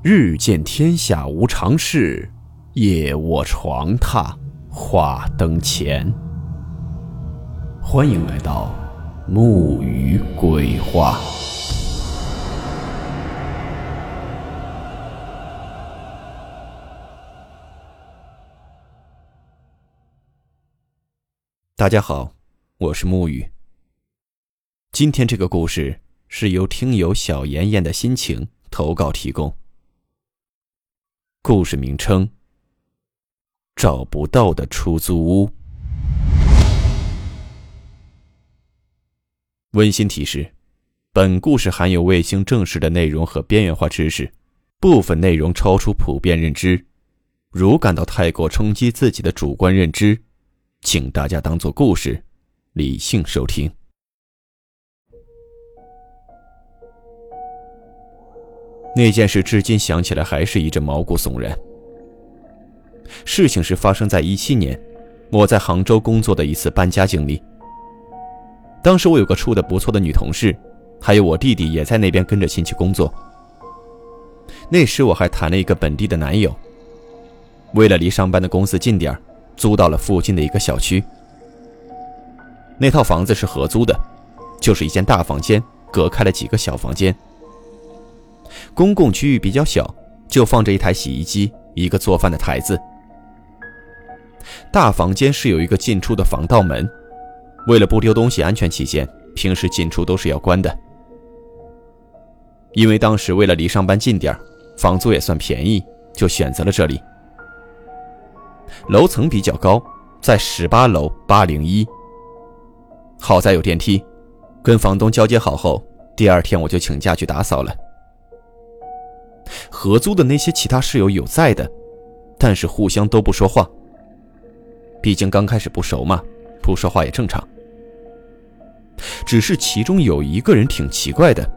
日见天下无常事，夜卧床榻话灯前。欢迎来到木鱼鬼话。大家好，我是木鱼。今天这个故事是由听友小妍妍的心情投稿提供。故事名称：找不到的出租屋。温馨提示：本故事含有未经证实的内容和边缘化知识，部分内容超出普遍认知。如感到太过冲击自己的主观认知，请大家当做故事，理性收听。那件事至今想起来还是一阵毛骨悚然。事情是发生在一七年，我在杭州工作的一次搬家经历。当时我有个处的不错的女同事，还有我弟弟也在那边跟着亲戚工作。那时我还谈了一个本地的男友。为了离上班的公司近点租到了附近的一个小区。那套房子是合租的，就是一间大房间，隔开了几个小房间。公共区域比较小，就放着一台洗衣机，一个做饭的台子。大房间是有一个进出的防盗门，为了不丢东西，安全起见，平时进出都是要关的。因为当时为了离上班近点房租也算便宜，就选择了这里。楼层比较高，在十八楼八零一。好在有电梯，跟房东交接好后，第二天我就请假去打扫了。合租的那些其他室友有在的，但是互相都不说话。毕竟刚开始不熟嘛，不说话也正常。只是其中有一个人挺奇怪的，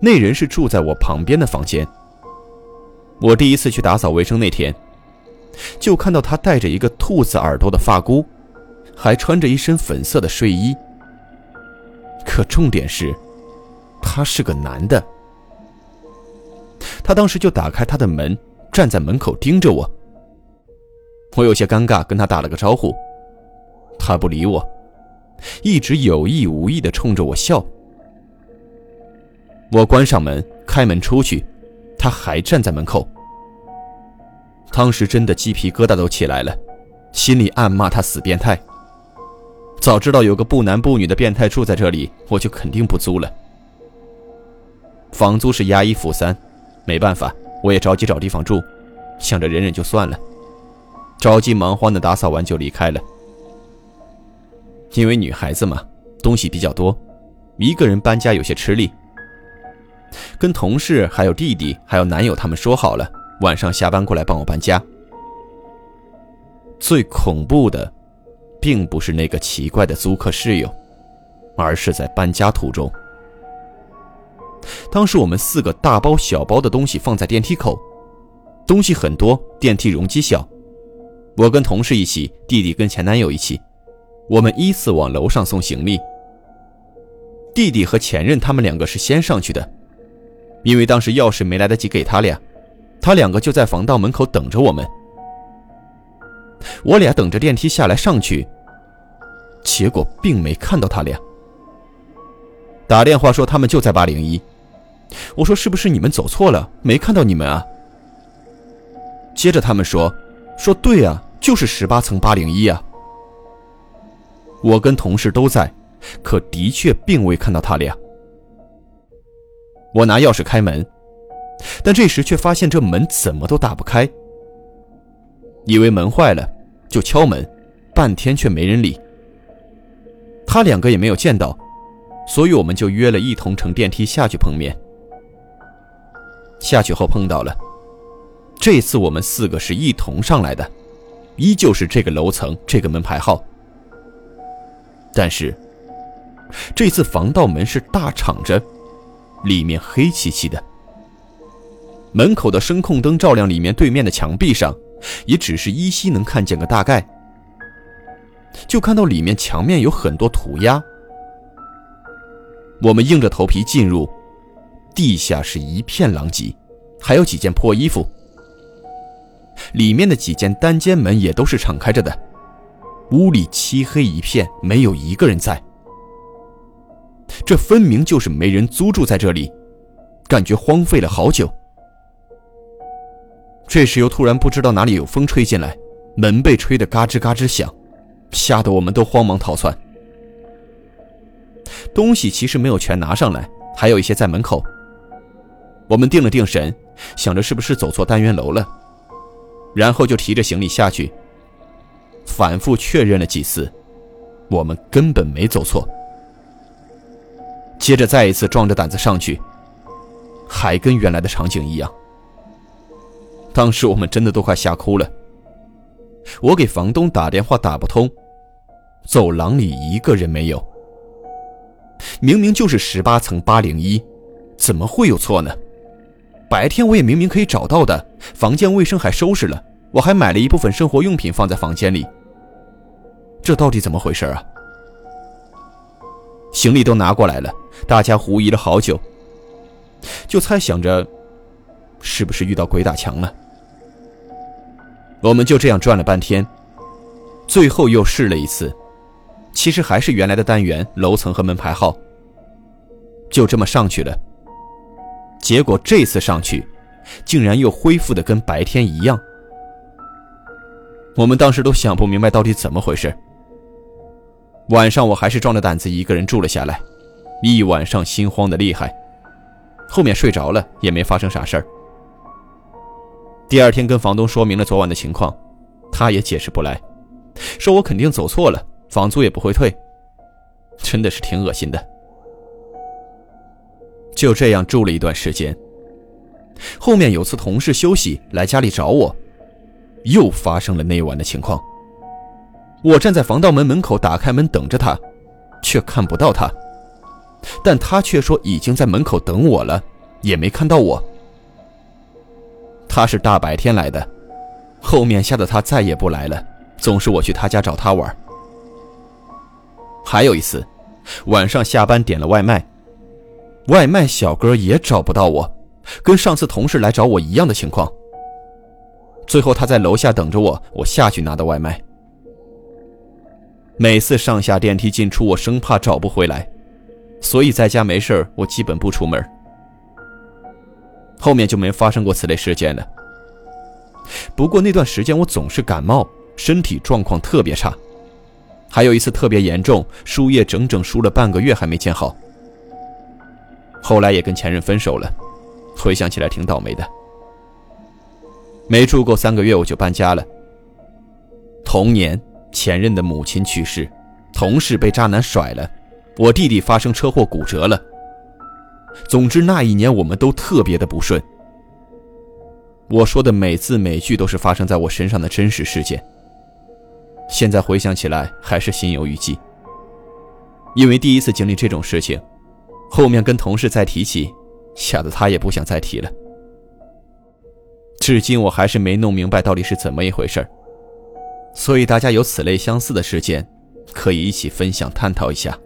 那人是住在我旁边的房间。我第一次去打扫卫生那天，就看到他戴着一个兔子耳朵的发箍，还穿着一身粉色的睡衣。可重点是，他是个男的。他当时就打开他的门，站在门口盯着我。我有些尴尬，跟他打了个招呼，他不理我，一直有意无意的冲着我笑。我关上门，开门出去，他还站在门口。当时真的鸡皮疙瘩都起来了，心里暗骂他死变态。早知道有个不男不女的变态住在这里，我就肯定不租了。房租是押一付三。没办法，我也着急找地方住，想着忍忍就算了。着急忙慌的打扫完就离开了。因为女孩子嘛，东西比较多，一个人搬家有些吃力。跟同事、还有弟弟、还有男友他们说好了，晚上下班过来帮我搬家。最恐怖的，并不是那个奇怪的租客室友，而是在搬家途中。当时我们四个大包小包的东西放在电梯口，东西很多，电梯容积小。我跟同事一起，弟弟跟前男友一起，我们依次往楼上送行李。弟弟和前任他们两个是先上去的，因为当时钥匙没来得及给他俩，他两个就在防盗门口等着我们。我俩等着电梯下来上去，结果并没看到他俩。打电话说他们就在八零一。我说：“是不是你们走错了？没看到你们啊？”接着他们说：“说对啊，就是十八层八零一啊。”我跟同事都在，可的确并未看到他俩。我拿钥匙开门，但这时却发现这门怎么都打不开。以为门坏了，就敲门，半天却没人理。他两个也没有见到，所以我们就约了一同乘电梯下去碰面。下去后碰到了，这次我们四个是一同上来的，依旧是这个楼层这个门牌号。但是这次防盗门是大敞着，里面黑漆漆的。门口的声控灯照亮里面对面的墙壁上，也只是依稀能看见个大概。就看到里面墙面有很多涂鸦。我们硬着头皮进入。地下是一片狼藉，还有几件破衣服。里面的几间单间门也都是敞开着的，屋里漆黑一片，没有一个人在。这分明就是没人租住在这里，感觉荒废了好久。这时又突然不知道哪里有风吹进来，门被吹得嘎吱嘎吱响，吓得我们都慌忙逃窜。东西其实没有全拿上来，还有一些在门口。我们定了定神，想着是不是走错单元楼了，然后就提着行李下去。反复确认了几次，我们根本没走错。接着再一次壮着胆子上去，还跟原来的场景一样。当时我们真的都快吓哭了。我给房东打电话打不通，走廊里一个人没有。明明就是十八层八零一，怎么会有错呢？白天我也明明可以找到的，房间卫生还收拾了，我还买了一部分生活用品放在房间里。这到底怎么回事啊？行李都拿过来了，大家狐疑了好久，就猜想着，是不是遇到鬼打墙了？我们就这样转了半天，最后又试了一次。其实还是原来的单元楼层和门牌号，就这么上去了。结果这次上去，竟然又恢复的跟白天一样。我们当时都想不明白到底怎么回事。晚上我还是壮着胆子一个人住了下来，一晚上心慌的厉害。后面睡着了也没发生啥事儿。第二天跟房东说明了昨晚的情况，他也解释不来，说我肯定走错了。房租也不会退，真的是挺恶心的。就这样住了一段时间，后面有次同事休息来家里找我，又发生了那晚的情况。我站在防盗门门口，打开门等着他，却看不到他，但他却说已经在门口等我了，也没看到我。他是大白天来的，后面吓得他再也不来了，总是我去他家找他玩。还有一次，晚上下班点了外卖，外卖小哥也找不到我，跟上次同事来找我一样的情况。最后他在楼下等着我，我下去拿的外卖。每次上下电梯进出，我生怕找不回来，所以在家没事我基本不出门。后面就没发生过此类事件了。不过那段时间我总是感冒，身体状况特别差。还有一次特别严重，输液整整输了半个月还没见好。后来也跟前任分手了，回想起来挺倒霉的。没住够三个月我就搬家了。同年，前任的母亲去世，同事被渣男甩了，我弟弟发生车祸骨折了。总之那一年我们都特别的不顺。我说的每字每句都是发生在我身上的真实事件。现在回想起来还是心有余悸，因为第一次经历这种事情，后面跟同事再提起，吓得他也不想再提了。至今我还是没弄明白到底是怎么一回事所以大家有此类相似的事件，可以一起分享探讨一下。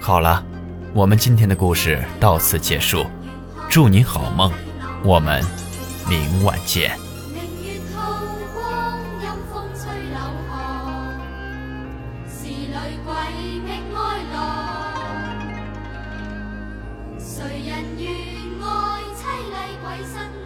好了，我们今天的故事到此结束。祝你好梦，我们明晚见。谁人愿爱凄厉鬼身？